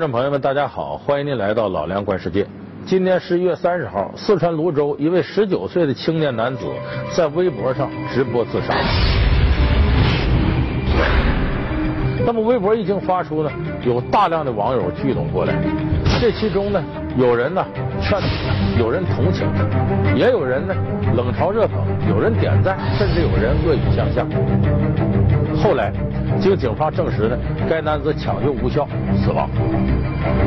观众朋友们，大家好，欢迎您来到老梁观世界。今年十一月三十号，四川泸州一位十九岁的青年男子在微博上直播自杀。那么微博一经发出呢，有大量的网友聚拢过来，这其中呢，有人呢劝阻，有人同情，也有人呢冷嘲热讽，有人点赞，甚至有人恶语相向。后来。经警方证实呢，该男子抢救无效死亡。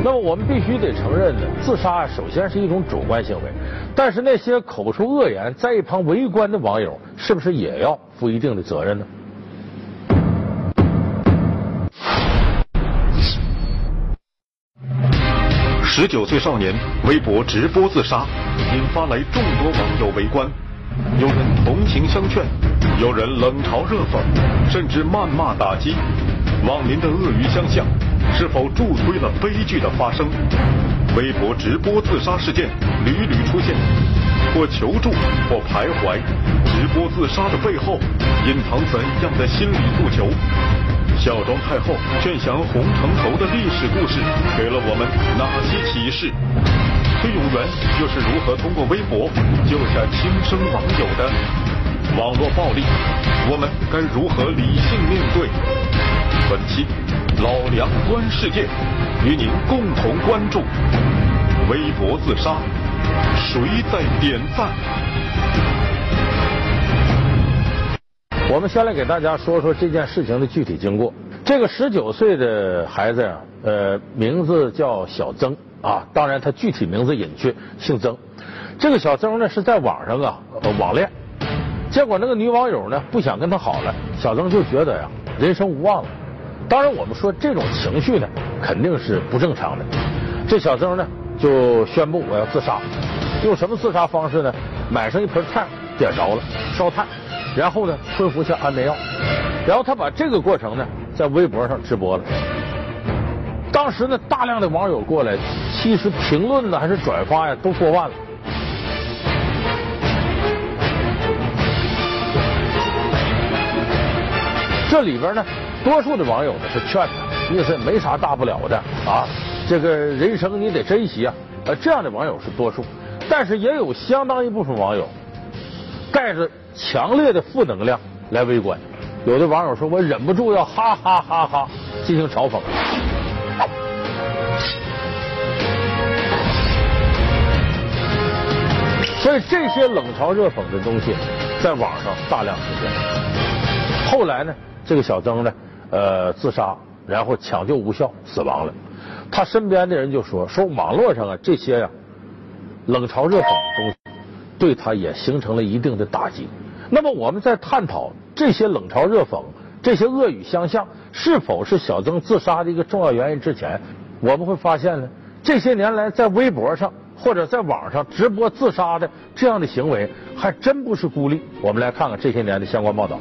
那么我们必须得承认呢，自杀首先是一种主观行为，但是那些口出恶言、在一旁围观的网友，是不是也要负一定的责任呢？十九岁少年微博直播自杀，引发来众多网友围观，有人同情相劝。有人冷嘲热讽，甚至谩骂打击，网民的恶语相向，是否助推了悲剧的发生？微博直播自杀事件屡屡出现，或求助，或徘徊。直播自杀的背后，隐藏怎样的心理诉求？孝庄太后劝降洪承畴的历史故事，给了我们哪些启示？崔永元又是如何通过微博救下轻生网友的？网络暴力，我们该如何理性面对？本期老梁观世界，与您共同关注微博自杀，谁在点赞？我们先来给大家说说这件事情的具体经过。这个十九岁的孩子呀，呃，名字叫小曾啊，当然他具体名字隐去，姓曾。这个小曾呢是在网上啊网恋。结果那个女网友呢不想跟他好了，小曾就觉得呀人生无望了。当然我们说这种情绪呢肯定是不正常的。这小曾呢就宣布我要自杀，用什么自杀方式呢？买上一盆炭点着了烧炭，然后呢吞服下安眠药，然后他把这个过程呢在微博上直播了。当时呢大量的网友过来，其实评论呢还是转发呀都过万了。这里边呢，多数的网友呢是劝他，意思没啥大不了的啊，这个人生你得珍惜啊。呃，这样的网友是多数，但是也有相当一部分网友带着强烈的负能量来围观。有的网友说我忍不住要哈哈哈哈进行嘲讽。所以这些冷嘲热讽的东西在网上大量出现。后来呢？这个小曾呢，呃，自杀，然后抢救无效死亡了。他身边的人就说：“说网络上啊这些呀冷嘲热讽的东西，对他也形成了一定的打击。”那么我们在探讨这些冷嘲热讽、这些恶语相向是否是小曾自杀的一个重要原因之前，我们会发现呢，这些年来在微博上或者在网上直播自杀的这样的行为还真不是孤立。我们来看看这些年的相关报道。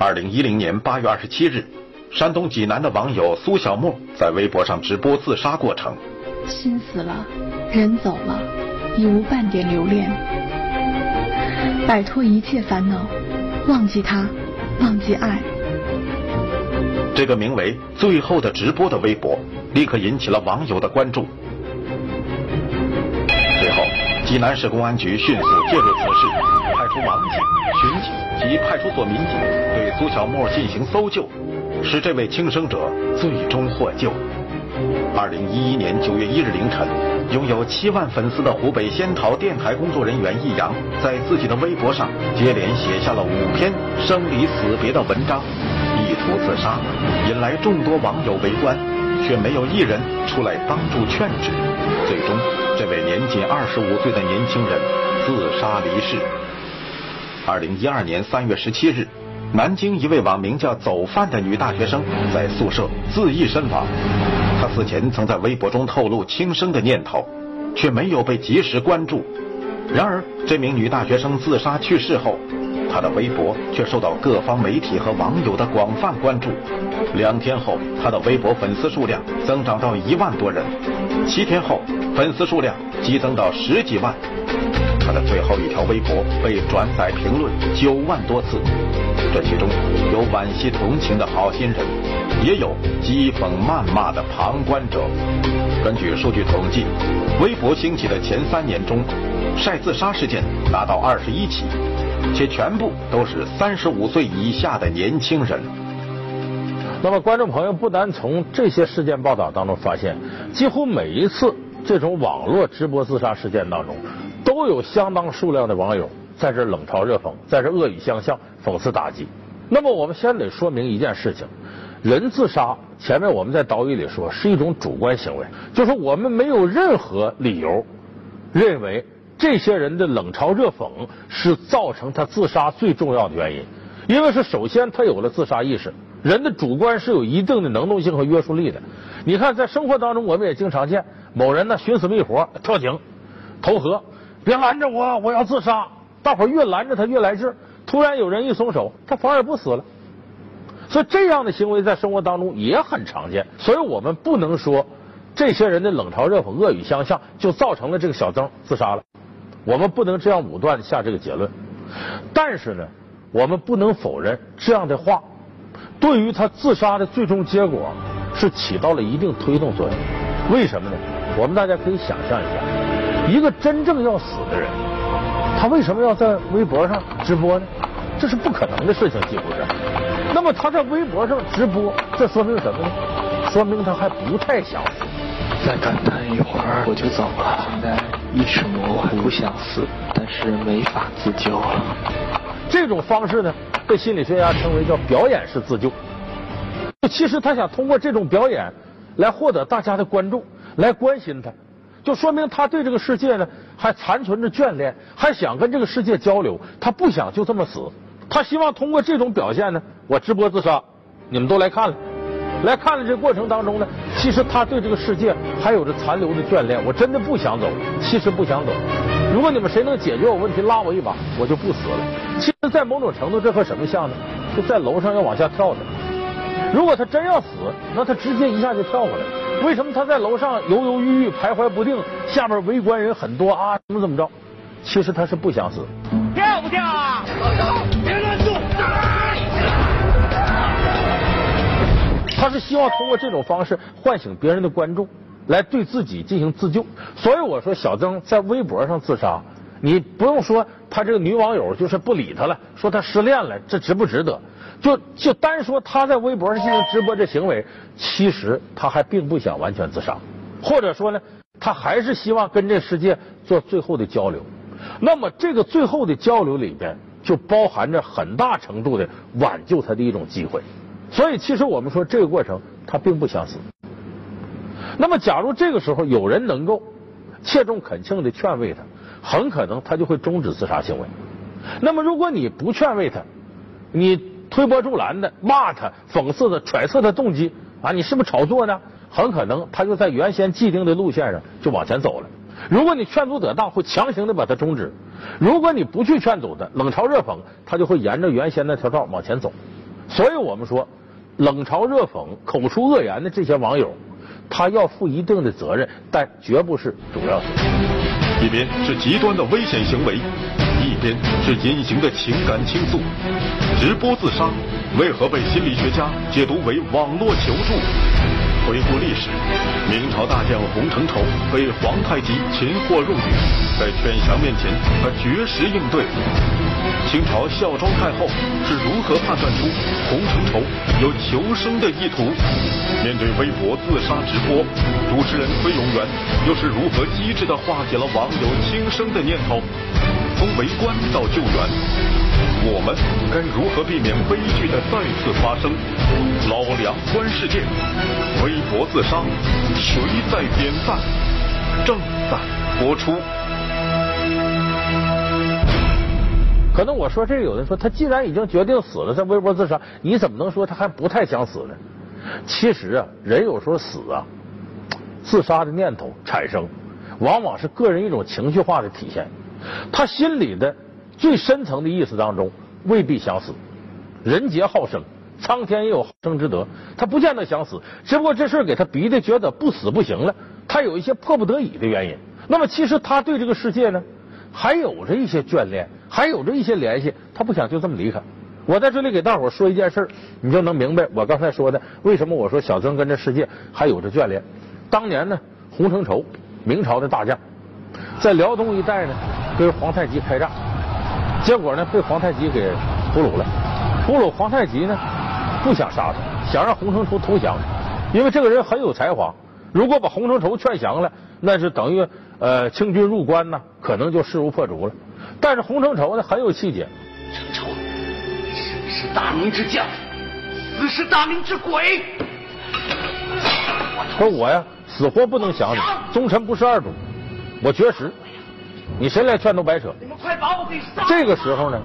二零一零年八月二十七日，山东济南的网友苏小沫在微博上直播自杀过程。心死了，人走了，已无半点留恋。摆脱一切烦恼，忘记他，忘记爱。这个名为“最后的直播”的微博，立刻引起了网友的关注。随后，济南市公安局迅速介入此事，派出网警、巡警。及派出所民警对苏小沫进行搜救，使这位轻生者最终获救。二零一一年九月一日凌晨，拥有七万粉丝的湖北仙桃电台工作人员易阳，在自己的微博上接连写下了五篇生离死别的文章，意图自杀，引来众多网友围观，却没有一人出来帮助劝止。最终，这位年仅二十五岁的年轻人自杀离世。二零一二年三月十七日，南京一位网名叫“走饭”的女大学生在宿舍自缢身亡。她死前曾在微博中透露轻生的念头，却没有被及时关注。然而，这名女大学生自杀去世后，她的微博却受到各方媒体和网友的广泛关注。两天后，她的微博粉丝数量增长到一万多人；七天后，粉丝数量激增到十几万。他的最后一条微博被转载评论九万多次，这其中有惋惜同情的好心人，也有讥讽谩骂的旁观者。根据数据统计，微博兴起的前三年中，晒自杀事件达到二十一起，且全部都是三十五岁以下的年轻人。那么，观众朋友不难从这些事件报道当中发现，几乎每一次这种网络直播自杀事件当中，都有相当数量的网友在这冷嘲热讽，在这恶语相向、讽刺打击。那么，我们先得说明一件事情：人自杀，前面我们在导语里说是一种主观行为，就是我们没有任何理由认为这些人的冷嘲热讽是造成他自杀最重要的原因，因为是首先他有了自杀意识。人的主观是有一定的能动性和约束力的。你看，在生活当中，我们也经常见某人呢寻死觅活，跳井、投河，别拦着我，我要自杀。大伙越拦着他越来劲儿，突然有人一松手，他反而不死了。所以这样的行为在生活当中也很常见。所以我们不能说这些人的冷嘲热讽、恶语相向就造成了这个小曾自杀了。我们不能这样武断的下这个结论。但是呢，我们不能否认这样的话。对于他自杀的最终结果是起到了一定推动作用。为什么呢？我们大家可以想象一下，一个真正要死的人，他为什么要在微博上直播呢？这是不可能的事情，几乎是。那么他在微博上直播，这说明什么呢？说明他还不太想死。再感叹一会儿我就走了。现在意识模糊，不想死，但是没法自救了。这种方式呢？被心理学家称为叫表演式自救。其实他想通过这种表演来获得大家的关注，来关心他，就说明他对这个世界呢还残存着眷恋，还想跟这个世界交流。他不想就这么死，他希望通过这种表现呢，我直播自杀，你们都来看了，来看了这过程当中呢，其实他对这个世界还有着残留的眷恋。我真的不想走，其实不想走。如果你们谁能解决我问题，拉我一把，我就不死了。其实，在某种程度，这和什么像呢？就在楼上要往下跳的。如果他真要死，那他直接一下就跳过来。为什么他在楼上犹犹豫豫、徘徊不定？下面围观人很多啊，怎么怎么着？其实他是不想死。跳不跳啊？别乱动！他是希望通过这种方式唤醒别人的关注。来对自己进行自救，所以我说小曾在微博上自杀，你不用说他这个女网友就是不理他了，说他失恋了，这值不值得？就就单说他在微博上进行直播这行为，其实他还并不想完全自杀，或者说呢，他还是希望跟这世界做最后的交流。那么这个最后的交流里边，就包含着很大程度的挽救他的一种机会。所以其实我们说这个过程，他并不想死。那么，假如这个时候有人能够切中恳请的劝慰他，很可能他就会终止自杀行为。那么，如果你不劝慰他，你推波助澜的骂他、讽刺他、揣测他动机啊，你是不是炒作呢？很可能他就在原先既定的路线上就往前走了。如果你劝阻得当，会强行的把他终止；如果你不去劝阻他，冷嘲热讽，他就会沿着原先那条道往前走。所以我们说，冷嘲热讽、口出恶言的这些网友。他要负一定的责任，但绝不是主要责任。一边是极端的危险行为，是隐形的情感倾诉。直播自杀为何被心理学家解读为网络求助？回顾历史，明朝大将洪承畴被皇太极擒获入狱，在犬降面前，他绝食应对。清朝孝庄太后是如何判断出洪承畴有求生的意图？面对微博自杀直播，主持人崔永元又是如何机智的化解了网友轻生的念头？从围观到救援，我们该如何避免悲剧的再次发生？老梁观世界，微博自杀，谁在点赞？正在播出。可能我说这个，有人说他既然已经决定死了，在微博自杀，你怎么能说他还不太想死呢？其实啊，人有时候死啊，自杀的念头产生，往往是个人一种情绪化的体现。他心里的最深层的意思当中，未必想死。人杰好生，苍天也有好生之德，他不见得想死，只不过这事给他逼的觉得不死不行了，他有一些迫不得已的原因。那么其实他对这个世界呢？还有着一些眷恋，还有着一些联系，他不想就这么离开。我在这里给大伙说一件事你就能明白我刚才说的为什么我说小曾跟这世界还有着眷恋。当年呢，洪承畴，明朝的大将，在辽东一带呢跟皇太极开战，结果呢被皇太极给俘虏了。俘虏皇太极呢不想杀他，想让洪承畴投降，因为这个人很有才华。如果把洪承畴劝降了，那是等于呃清军入关呢，可能就势如破竹了。但是洪承畴呢很有气节。承畴，生是大明之将，死是大明之鬼。说我呀，死活不能降你，忠臣不是二主，我绝食，你谁来劝都白扯。你们快把我给杀！这个时候呢，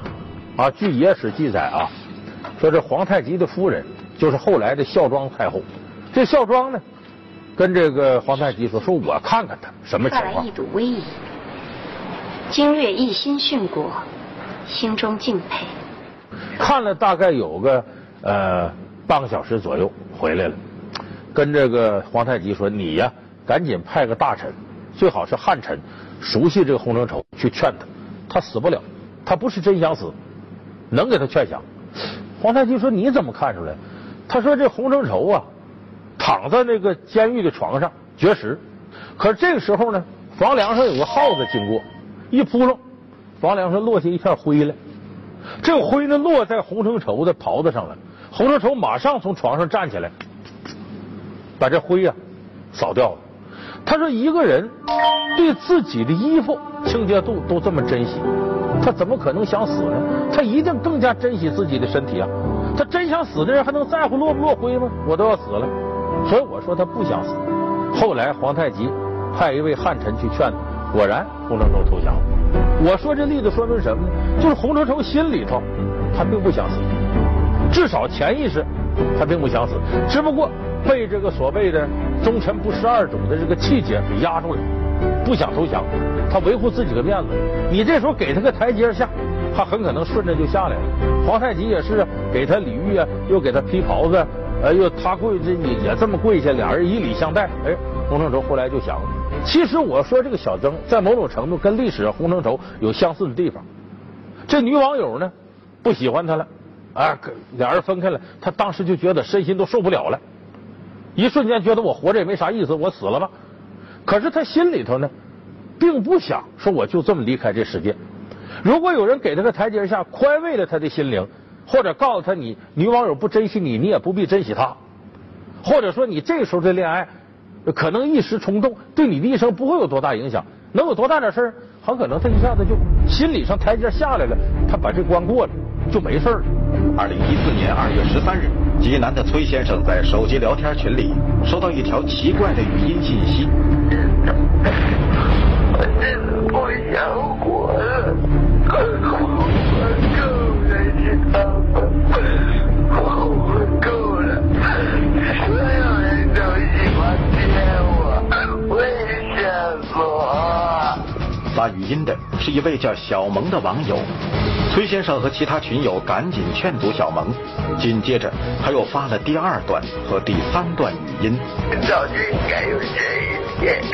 啊，据野史记载啊，说这皇太极的夫人就是后来的孝庄太后，这孝庄呢。跟这个皇太极说：“说我看看他什么情况。”一睹威仪，经略一心殉国，心中敬佩。看了大概有个呃半个小时左右，回来了，跟这个皇太极说：“你呀，赶紧派个大臣，最好是汉臣，熟悉这个洪承畴，去劝他，他死不了，他不是真想死，能给他劝降。”皇太极说：“你怎么看出来？”他说：“这洪承畴啊。”躺在那个监狱的床上绝食，可是这个时候呢，房梁上有个耗子经过，一扑棱，房梁上落下一片灰来。这个灰呢落在洪承畴的袍子上了，洪承畴马上从床上站起来，把这灰呀扫掉了。他说：“一个人对自己的衣服清洁度都这么珍惜，他怎么可能想死呢？他一定更加珍惜自己的身体啊！他真想死的人还能在乎落不落灰吗？我都要死了。”所以我说他不想死。后来皇太极派一位汉臣去劝他，果然洪承畴投降了。我说这例子说明什么呢？就是洪承畴心里头他并不想死，至少潜意识他并不想死，只不过被这个所谓的忠臣不识二主的这个气节给压住了，不想投降。他维护自己的面子。你这时候给他个台阶下，他很可能顺着就下来了。皇太极也是给他礼遇啊，又给他披袍子。哎呦，他跪这也也这么跪下，俩人以礼相待。哎，洪承畴后来就想，其实我说这个小曾在某种程度跟历史洪承畴有相似的地方。这女网友呢不喜欢他了，啊，俩人分开了，他当时就觉得身心都受不了了，一瞬间觉得我活着也没啥意思，我死了吧。可是他心里头呢，并不想说我就这么离开这世界。如果有人给他个台阶下，宽慰了他的心灵。或者告诉他，你女网友不珍惜你，你也不必珍惜她。或者说，你这时候的恋爱可能一时冲动，对你的一生不会有多大影响，能有多大点事儿？很可能他一下子就心理上台阶下来了，他把这关过了就没事了。二零一四年二月十三日，济南的崔先生在手机聊天群里收到一条奇怪的语音信息。我真的不想活了，我够。发语音的是一位叫小萌的网友，崔先生和其他群友赶紧劝阻小萌，紧接着他又发了第二段和第三段语音。早就该有这一天，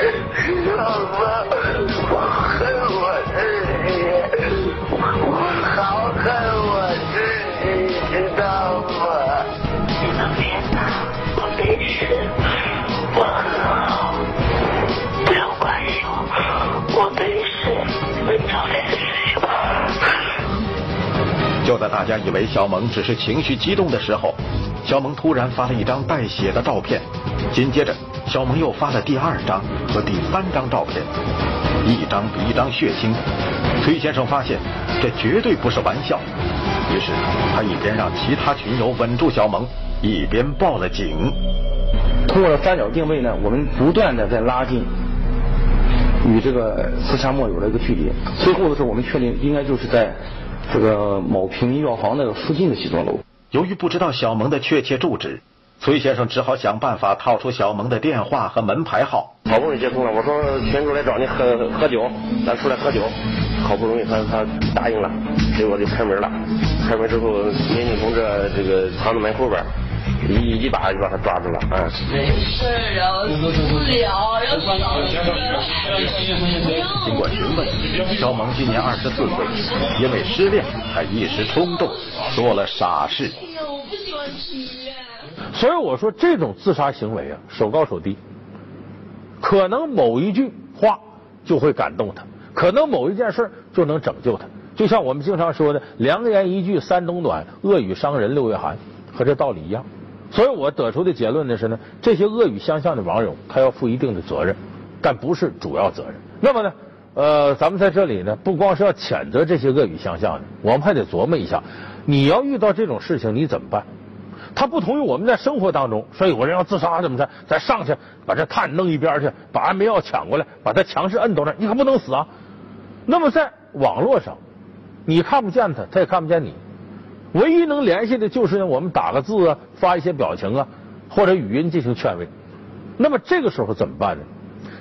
在大家以为小萌只是情绪激动的时候，小萌突然发了一张带血的照片，紧接着小萌又发了第二张和第三张照片，一张比一张血腥。崔先生发现这绝对不是玩笑，于是他一边让其他群友稳住小萌，一边报了警。通过三角定位呢，我们不断的在拉近与这个自杀莫友的一个距离。最后的时候，我们确定应该就是在。这个某平民药房那个附近的几栋楼。由于不知道小萌的确切住址，崔先生只好想办法套出小萌的电话和门牌号。好不容易接通了，我说群主来找你喝喝酒，咱出来喝酒。好不容易他他答应了，结果就开门了。开门之后，民警同志这个藏在门后边，一一把就把他抓住了，嗯。没事啊，私聊要少经过询问，肖萌今年二十四岁，因为失恋，他一时冲动做了傻事。哎呀，我不喜欢吃鱼。所以我说这种自杀行为啊，手高手低，可能某一句话就会感动他，可能某一件事就能拯救他。就像我们经常说的“良言一句三冬暖，恶语伤人六月寒”，和这道理一样。所以我得出的结论呢是呢，这些恶语相向的网友，他要负一定的责任，但不是主要责任。那么呢，呃，咱们在这里呢，不光是要谴责这些恶语相向的，我们还得琢磨一下，你要遇到这种事情，你怎么办？他不同于我们在生活当中说有个人要自杀怎么着，咱上去把这炭弄一边去，把安眠药抢过来，把他强势摁到那儿，你可不能死啊。那么在网络上，你看不见他，他也看不见你，唯一能联系的就是，我们打个字啊，发一些表情啊，或者语音进行劝慰。那么这个时候怎么办呢？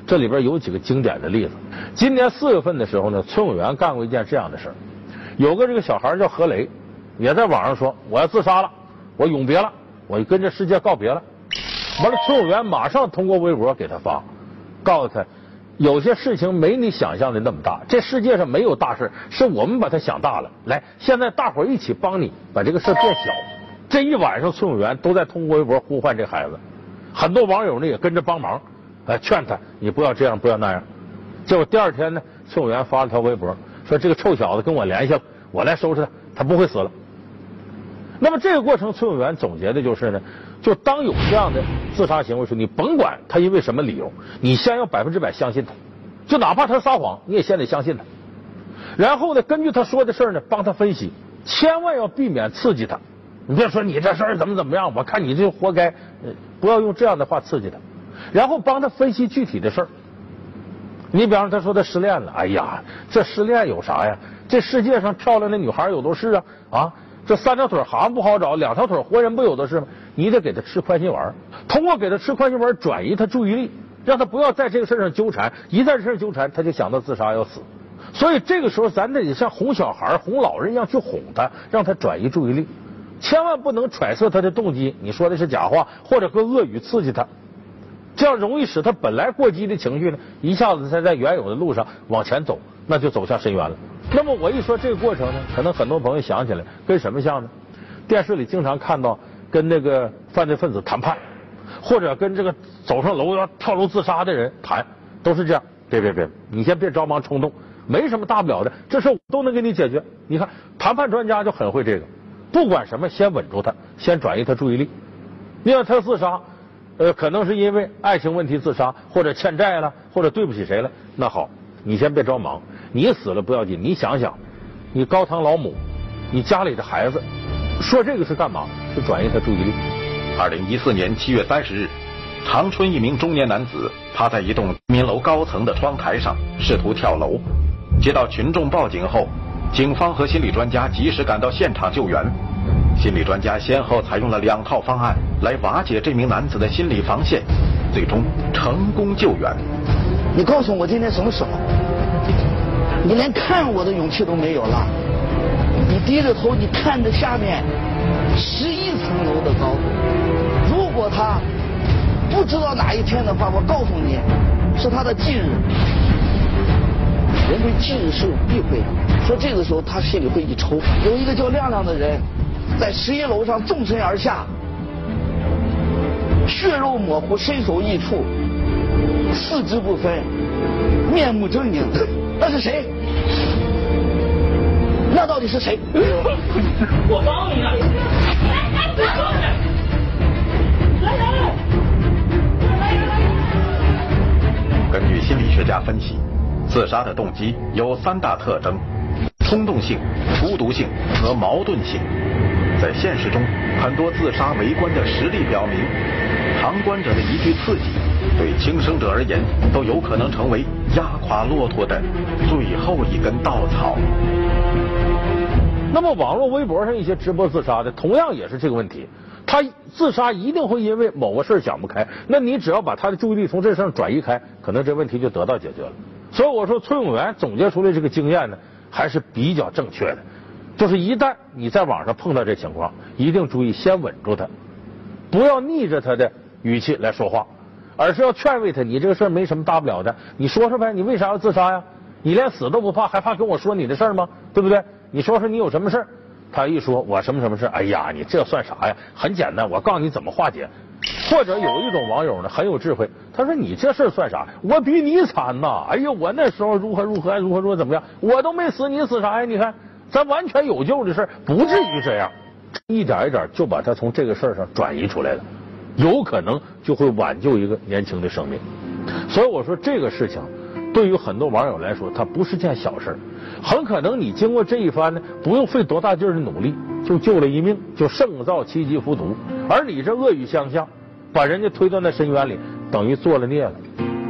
这里边有几个经典的例子。今年四月份的时候呢，村委员干过一件这样的事儿，有个这个小孩叫何雷，也在网上说我要自杀了。我永别了，我跟这世界告别了。完了，村委员马上通过微博给他发，告诉他，有些事情没你想象的那么大。这世界上没有大事，是我们把它想大了。来，现在大伙儿一起帮你把这个事变小。这一晚上，崔永元都在通过微博呼唤这孩子，很多网友呢也跟着帮忙，哎，劝他你不要这样，不要那样。结果第二天呢，崔永元发了条微博，说这个臭小子跟我联系了，我来收拾他，他不会死了。那么这个过程，崔委员总结的就是呢，就当有这样的自杀行为时，你甭管他因为什么理由，你先要百分之百相信他，就哪怕他撒谎，你也先得相信他。然后呢，根据他说的事儿呢，帮他分析，千万要避免刺激他。你别说你这事儿怎么怎么样，我看你这活该，不要用这样的话刺激他。然后帮他分析具体的事儿。你比方，他说他失恋了，哎呀，这失恋有啥呀？这世界上漂亮的女孩有都是啊啊！这三条腿好像不好找，两条腿活人不有的是吗？你得给他吃宽心丸，通过给他吃宽心丸转移他注意力，让他不要在这个事上纠缠，一在这事纠缠，他就想到自杀要死。所以这个时候，咱得像哄小孩、哄老人一样去哄他，让他转移注意力，千万不能揣测他的动机，你说的是假话，或者和恶语刺激他，这样容易使他本来过激的情绪呢，一下子才在原有的路上往前走，那就走向深渊了。那么我一说这个过程呢，可能很多朋友想起来跟什么像呢？电视里经常看到跟那个犯罪分子谈判，或者跟这个走上楼要跳楼自杀的人谈，都是这样。别别别，你先别着忙冲动，没什么大不了的，这事我都能给你解决。你看谈判专家就很会这个，不管什么先稳住他，先转移他注意力。你看他自杀，呃，可能是因为爱情问题自杀，或者欠债了，或者对不起谁了。那好，你先别着忙。你死了不要紧，你想想，你高堂老母，你家里的孩子，说这个是干嘛？是转移他注意力。二零一四年七月三十日，长春一名中年男子趴在一栋民楼高层的窗台上，试图跳楼。接到群众报警后，警方和心理专家及时赶到现场救援。心理专家先后采用了两套方案来瓦解这名男子的心理防线，最终成功救援。你告诉我今天什么时候？你连看我的勇气都没有了，你低着头，你看着下面十一层楼的高度。如果他不知道哪一天的话，我告诉你，是他的忌日。人对忌日是有避讳的，说这个时候他心里会一抽。有一个叫亮亮的人，在十一楼上纵身而下，血肉模糊，身首异处，四肢不分，面目狰狞。那是谁？那到底是谁？我帮你啊！来来来！根据心理学家分析，自杀的动机有三大特征：冲动性、孤独性和矛盾性。在现实中，很多自杀围观的实例表明，旁观者的一句刺激。对轻生者而言，都有可能成为压垮骆驼的最后一根稻草。那么，网络微博上一些直播自杀的，同样也是这个问题。他自杀一定会因为某个事儿想不开，那你只要把他的注意力从这上转移开，可能这问题就得到解决了。所以我说，崔永元总结出来这个经验呢，还是比较正确的。就是一旦你在网上碰到这情况，一定注意先稳住他，不要逆着他的语气来说话，而是要劝慰他，你这个事儿没什么大不了的，你说说呗，你为啥要自杀呀？你连死都不怕，还怕跟我说你的事儿吗？对不对？你说说你有什么事儿？他一说我什么什么事哎呀，你这算啥呀？很简单，我告诉你怎么化解。或者有一种网友呢很有智慧，他说你这事儿算啥？我比你惨呐！哎呀，我那时候如何如何如何如何怎么样？我都没死，你死啥呀？你看，咱完全有救的事，不至于这样。一点一点就把他从这个事儿上转移出来了，有可能就会挽救一个年轻的生命。所以我说这个事情。对于很多网友来说，它不是件小事很可能你经过这一番呢，不用费多大劲儿的努力，就救了一命，就胜造七级浮屠。而你这恶语相向，把人家推到那深渊里，等于做了孽了，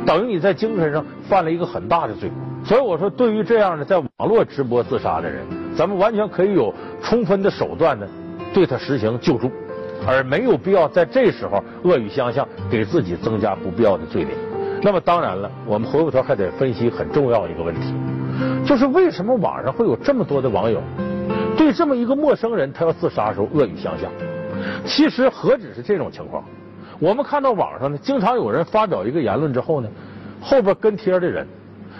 等于你在精神上犯了一个很大的罪。所以我说，对于这样的在网络直播自杀的人，咱们完全可以有充分的手段呢，对他实行救助，而没有必要在这时候恶语相向，给自己增加不必要的罪名。那么当然了，我们回过头还得分析很重要一个问题，就是为什么网上会有这么多的网友对这么一个陌生人他要自杀的时候恶语相向？其实何止是这种情况？我们看到网上呢，经常有人发表一个言论之后呢，后边跟贴的人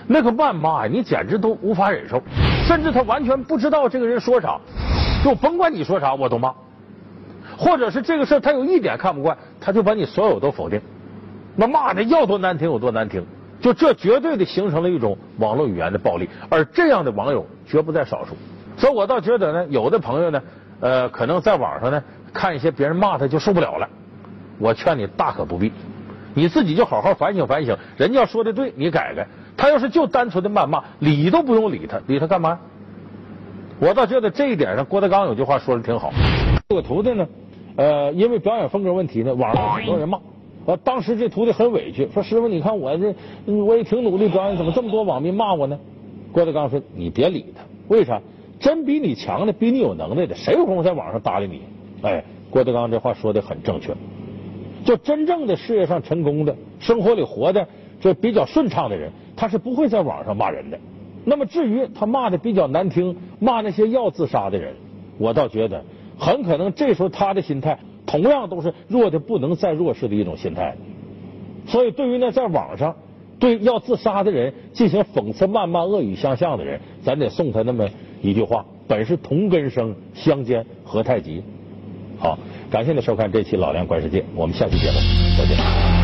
那个谩骂呀，你简直都无法忍受，甚至他完全不知道这个人说啥，就甭管你说啥我都骂，或者是这个事他有一点看不惯，他就把你所有都否定。那骂的要多难听有多难听，就这绝对的形成了一种网络语言的暴力，而这样的网友绝不在少数。所以我倒觉得呢，有的朋友呢，呃，可能在网上呢看一些别人骂他就受不了了。我劝你大可不必，你自己就好好反省反省，人家说的对，你改改。他要是就单纯的谩骂，理都不用理他，理他干嘛？我倒觉得这一点上，郭德纲有句话说的挺好。这个徒弟呢，呃，因为表演风格问题呢，网上很多人骂。呃，当时这徒弟很委屈，说：“师傅，你看我这，我也挺努力表演，怎么这么多网民骂我呢？”郭德纲说：“你别理他，为啥？真比你强的，比你有能耐的，谁有功夫在网上搭理你？”哎，郭德纲这话说的很正确。就真正的事业上成功的，生活里活的这比较顺畅的人，他是不会在网上骂人的。那么至于他骂的比较难听，骂那些要自杀的人，我倒觉得很可能这时候他的心态。同样都是弱的不能再弱势的一种心态，所以对于那在网上对要自杀的人进行讽刺、谩骂、恶语相向的人，咱得送他那么一句话：本是同根生，相煎何太急。好，感谢您收看这期《老梁观世界》，我们下期节目再见。